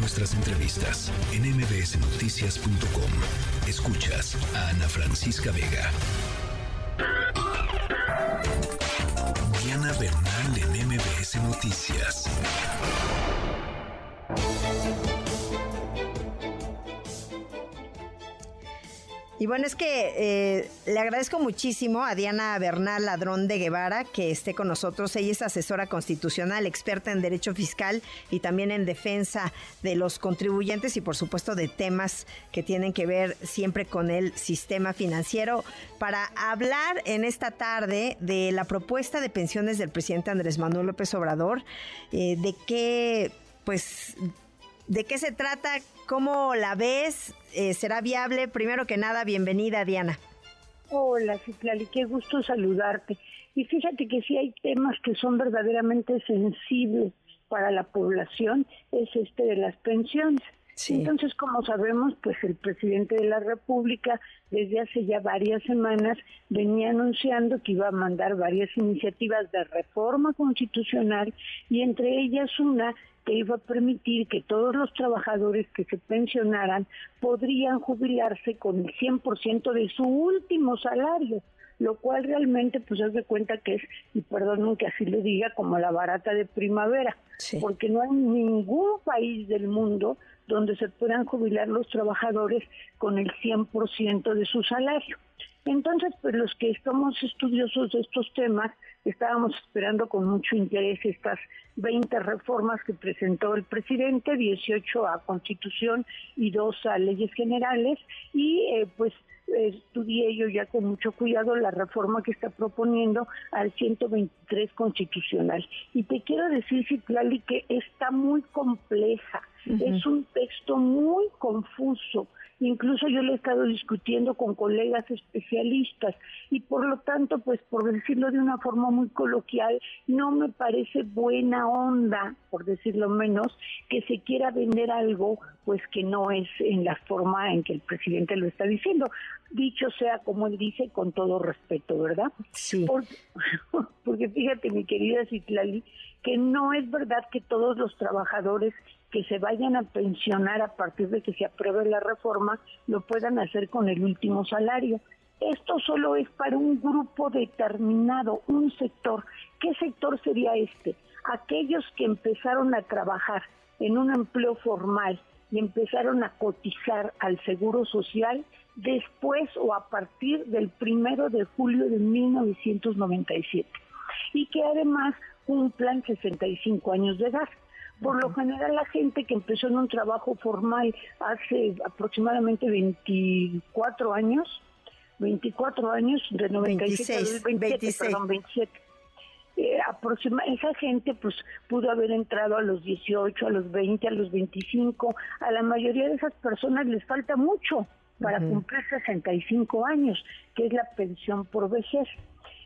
nuestras entrevistas en mbsnoticias.com. Escuchas a Ana Francisca Vega. Diana Bernal en MBS Noticias. Y bueno, es que eh, le agradezco muchísimo a Diana Bernal Ladrón de Guevara que esté con nosotros. Ella es asesora constitucional, experta en derecho fiscal y también en defensa de los contribuyentes y por supuesto de temas que tienen que ver siempre con el sistema financiero. Para hablar en esta tarde de la propuesta de pensiones del presidente Andrés Manuel López Obrador, eh, de qué, pues, ¿De qué se trata? ¿Cómo la ves? Eh, ¿Será viable? Primero que nada, bienvenida, Diana. Hola, Citlali, qué gusto saludarte. Y fíjate que si hay temas que son verdaderamente sensibles para la población, es este de las pensiones. Entonces, como sabemos, pues el presidente de la República desde hace ya varias semanas venía anunciando que iba a mandar varias iniciativas de reforma constitucional y entre ellas una que iba a permitir que todos los trabajadores que se pensionaran podrían jubilarse con el 100% de su último salario, lo cual realmente pues se de cuenta que es, y perdón que así lo diga, como la barata de primavera, porque no hay ningún país del mundo donde se puedan jubilar los trabajadores con el 100% de su salario. Entonces, pues los que estamos estudiosos de estos temas, estábamos esperando con mucho interés estas 20 reformas que presentó el presidente, 18 a Constitución y 2 a leyes generales, y eh, pues estudié yo ya con mucho cuidado la reforma que está proponiendo al 123 constitucional. Y te quiero decir, Citlali, que está muy compleja, es un texto muy confuso incluso yo lo he estado discutiendo con colegas especialistas y por lo tanto, pues por decirlo de una forma muy coloquial, no me parece buena onda, por decirlo menos, que se quiera vender algo pues que no es en la forma en que el presidente lo está diciendo. Dicho sea como él dice, con todo respeto, ¿verdad? Sí. Porque, porque fíjate, mi querida Citlali, que no es verdad que todos los trabajadores que se vayan a pensionar a partir de que se apruebe la reforma lo puedan hacer con el último salario. Esto solo es para un grupo determinado, un sector. ¿Qué sector sería este? Aquellos que empezaron a trabajar en un empleo formal y empezaron a cotizar al Seguro Social después o a partir del primero de julio de 1997 y que además cumplan 65 años de edad. Por lo general la gente que empezó en un trabajo formal hace aproximadamente 24 años, 24 años, de 97 26, 27, perdón, 27. Eh, aproxima, esa gente pues pudo haber entrado a los 18, a los 20, a los 25. A la mayoría de esas personas les falta mucho para cumplir 65 años, que es la pensión por vejez.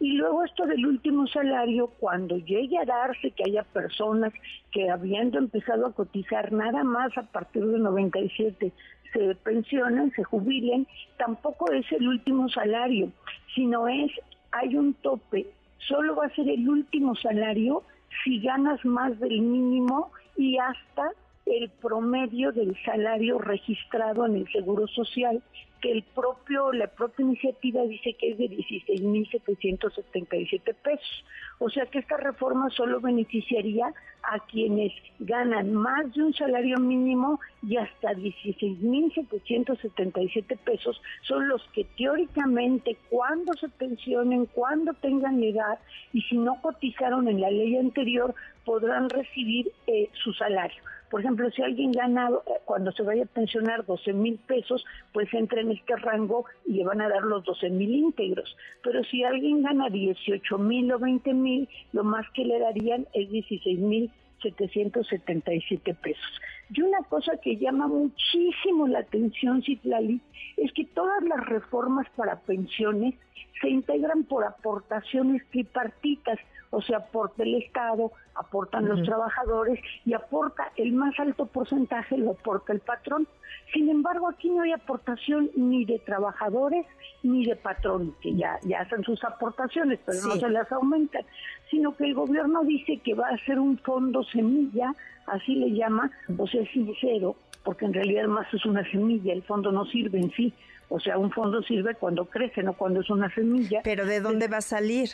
Y luego esto del último salario, cuando llegue a darse que haya personas que habiendo empezado a cotizar nada más a partir de 97 se pensionen, se jubilen, tampoco es el último salario, sino es, hay un tope, solo va a ser el último salario si ganas más del mínimo y hasta el promedio del salario registrado en el Seguro Social que el propio, la propia iniciativa dice que es de 16.777 pesos. O sea que esta reforma solo beneficiaría a quienes ganan más de un salario mínimo y hasta 16.777 pesos son los que teóricamente cuando se pensionen, cuando tengan edad y si no cotizaron en la ley anterior podrán recibir eh, su salario. Por ejemplo, si alguien gana eh, cuando se vaya a pensionar 12 mil pesos, pues entra en este rango y le van a dar los 12 mil íntegros. Pero si alguien gana 18 mil o 20 mil, lo más que le darían es 16 mil 777 pesos. Y una cosa que llama muchísimo la atención, Citlali, es que todas las reformas para pensiones se integran por aportaciones tripartitas, o sea, aporta el Estado, aportan los trabajadores y aporta el más alto porcentaje, lo aporta el patrón. Sin embargo, aquí no hay aportación ni de trabajadores ni de patrón, que ya, ya hacen sus aportaciones, pero no se las aumentan, sino que el gobierno dice que va a hacer un fondo semilla, así le llama, o sea, sincero, porque en realidad más es una semilla, el fondo no sirve en sí, o sea, un fondo sirve cuando crece, no cuando es una semilla. Pero ¿de dónde va a salir?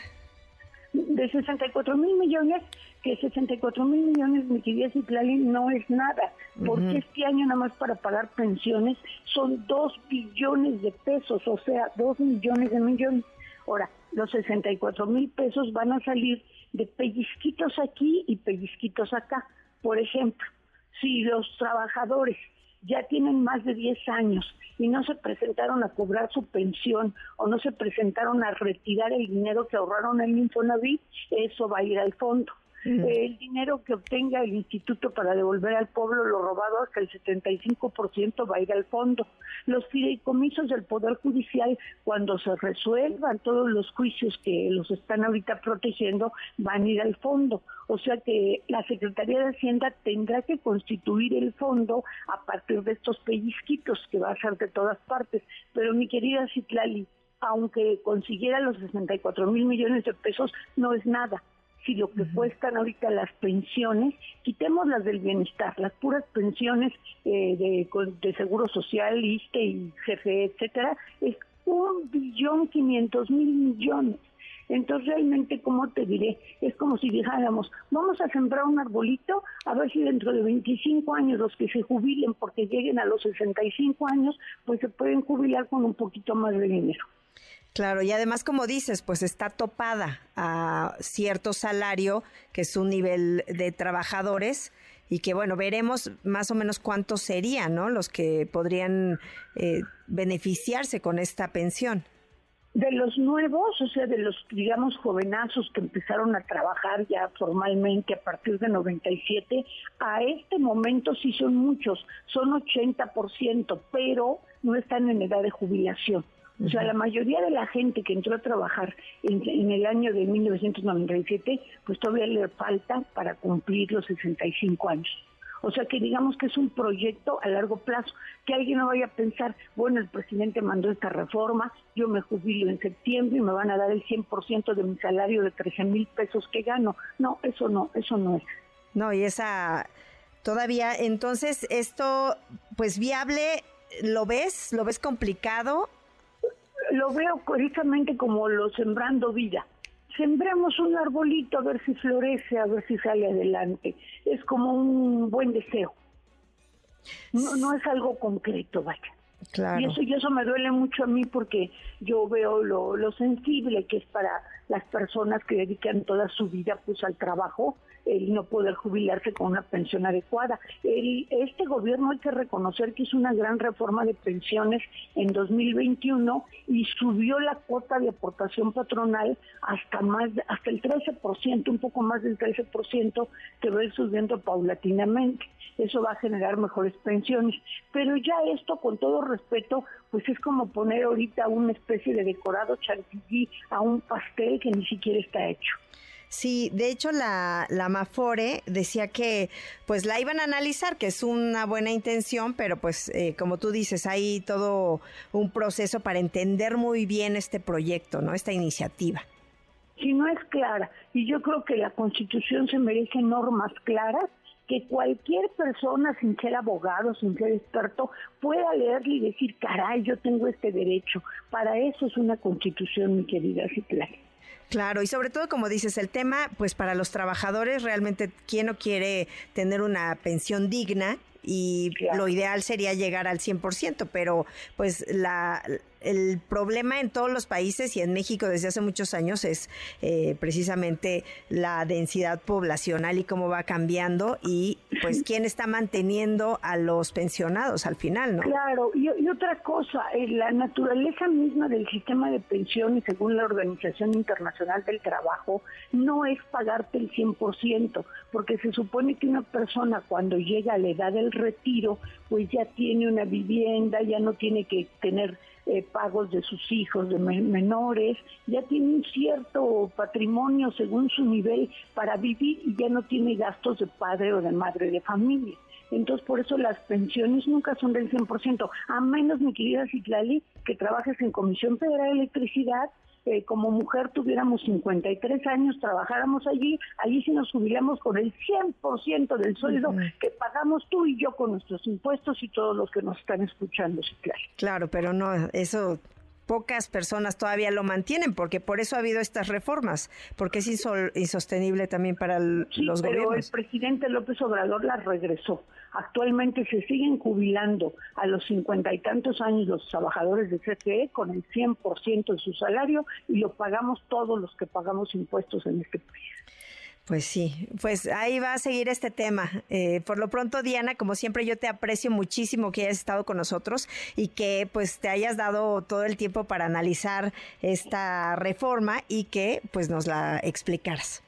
De 64 mil millones, que 64 mil millones, mi querida Citlali, no es nada, porque este año nada más para pagar pensiones son 2 billones de pesos, o sea, 2 millones de millones. Ahora, los 64 mil pesos van a salir de pellizquitos aquí y pellizquitos acá. Por ejemplo, si los trabajadores ya tienen más de 10 años y no se presentaron a cobrar su pensión o no se presentaron a retirar el dinero que ahorraron en Infonavit, eso va a ir al fondo. El dinero que obtenga el instituto para devolver al pueblo lo robado hasta el 75% va a ir al fondo. Los fideicomisos del Poder Judicial, cuando se resuelvan todos los juicios que los están ahorita protegiendo, van a ir al fondo. O sea que la Secretaría de Hacienda tendrá que constituir el fondo a partir de estos pellizquitos que va a ser de todas partes. Pero mi querida Citlali, aunque consiguiera los 64 mil millones de pesos, no es nada si lo que cuestan ahorita las pensiones, quitemos las del bienestar, las puras pensiones eh, de, de, seguro social, ISTE y CFE, etcétera, es un billón quinientos mil millones. Entonces realmente, como te diré, es como si dijéramos, vamos a sembrar un arbolito, a ver si dentro de 25 años los que se jubilen porque lleguen a los 65 años, pues se pueden jubilar con un poquito más de dinero. Claro, y además, como dices, pues está topada a cierto salario, que es un nivel de trabajadores, y que bueno, veremos más o menos cuántos serían, ¿no? Los que podrían eh, beneficiarse con esta pensión. De los nuevos, o sea, de los, digamos, jovenazos que empezaron a trabajar ya formalmente a partir de 97, a este momento sí son muchos, son 80%, pero no están en edad de jubilación. O sea, la mayoría de la gente que entró a trabajar en, el año de 1997, pues todavía le falta para cumplir los 65 años. O sea que digamos que es un proyecto a largo plazo, que alguien no vaya a pensar, bueno, el presidente mandó esta reforma, yo me jubilo en septiembre y me van a dar el 100% de mi salario de 13 mil pesos que gano. No, eso no, eso no es. No, y esa todavía, entonces esto, pues viable, ¿lo ves? ¿Lo ves complicado? Lo veo precisamente como lo sembrando vida. Sembremos un arbolito a ver si florece, a ver si sale adelante. Es como un buen deseo. No, no es algo concreto, vaya. Claro. Y eso, y eso me duele mucho a mí porque yo veo lo, lo sensible que es para las personas que dedican toda su vida pues al trabajo el no poder jubilarse con una pensión adecuada. este gobierno hay que reconocer que hizo una gran reforma de pensiones en 2021 y subió la cuota de aportación patronal hasta más hasta el 13%, un poco más del 13% que va a ir subiendo paulatinamente. Eso va a generar mejores pensiones. Pero ya esto, con todo respeto, pues es como poner ahorita una especie de decorado chantilly a un pastel que ni siquiera está hecho. Sí, de hecho la, la Mafore decía que pues la iban a analizar, que es una buena intención, pero pues eh, como tú dices, hay todo un proceso para entender muy bien este proyecto, ¿no? Esta iniciativa. Si no es clara, y yo creo que la Constitución se merece normas claras que cualquier persona, sin ser abogado, sin ser experto, pueda leerle y decir, caray, yo tengo este derecho. Para eso es una constitución, mi querida Citlali. Claro, y sobre todo, como dices, el tema, pues para los trabajadores, realmente, ¿quién no quiere tener una pensión digna? Y lo ideal sería llegar al 100%, pero pues la, el problema en todos los países y en México desde hace muchos años es eh, precisamente la densidad poblacional y cómo va cambiando y pues quién está manteniendo a los pensionados al final, ¿no? Claro, y, otra cosa, eh, la naturaleza misma del sistema de pensiones según la Organización Internacional del Trabajo no es pagarte el 100%, porque se supone que una persona cuando llega a la edad del retiro, pues ya tiene una vivienda, ya no tiene que tener eh, pagos de sus hijos de menores, ya tiene un cierto patrimonio según su nivel para vivir y ya no tiene gastos de padre o de madre de familia. Entonces, por eso las pensiones nunca son del 100%, a menos, mi querida Citlali, que trabajes en Comisión Federal de Electricidad como mujer tuviéramos 53 años, trabajáramos allí, allí sí nos jubilamos con el 100% del sueldo que pagamos tú y yo con nuestros impuestos y todos los que nos están escuchando, sí, claro. Claro, pero no, eso pocas personas todavía lo mantienen, porque por eso ha habido estas reformas, porque es insostenible también para los pero El presidente López Obrador las regresó. Actualmente se siguen jubilando a los cincuenta y tantos años los trabajadores de CFE con el 100% de su salario y lo pagamos todos los que pagamos impuestos en este país. Pues sí, pues ahí va a seguir este tema. Eh, por lo pronto, Diana, como siempre, yo te aprecio muchísimo que hayas estado con nosotros y que pues te hayas dado todo el tiempo para analizar esta reforma y que pues nos la explicaras.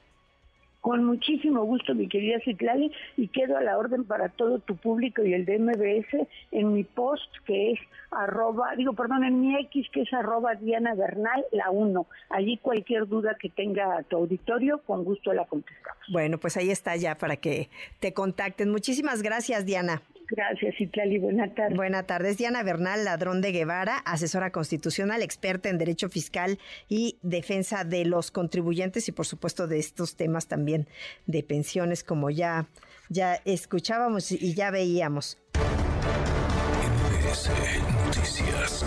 Con muchísimo gusto, mi querida Citlali, y quedo a la orden para todo tu público y el de MBS en mi post que es arroba, digo, perdón, en mi X que es arroba Diana Bernal, la 1. Allí cualquier duda que tenga tu auditorio, con gusto la contestamos. Bueno, pues ahí está ya para que te contacten. Muchísimas gracias, Diana. Gracias, Itlali. Buenas tardes. Buenas tardes. Diana Bernal, ladrón de Guevara, asesora constitucional, experta en derecho fiscal y defensa de los contribuyentes y, por supuesto, de estos temas también de pensiones, como ya, ya escuchábamos y ya veíamos. Noticias.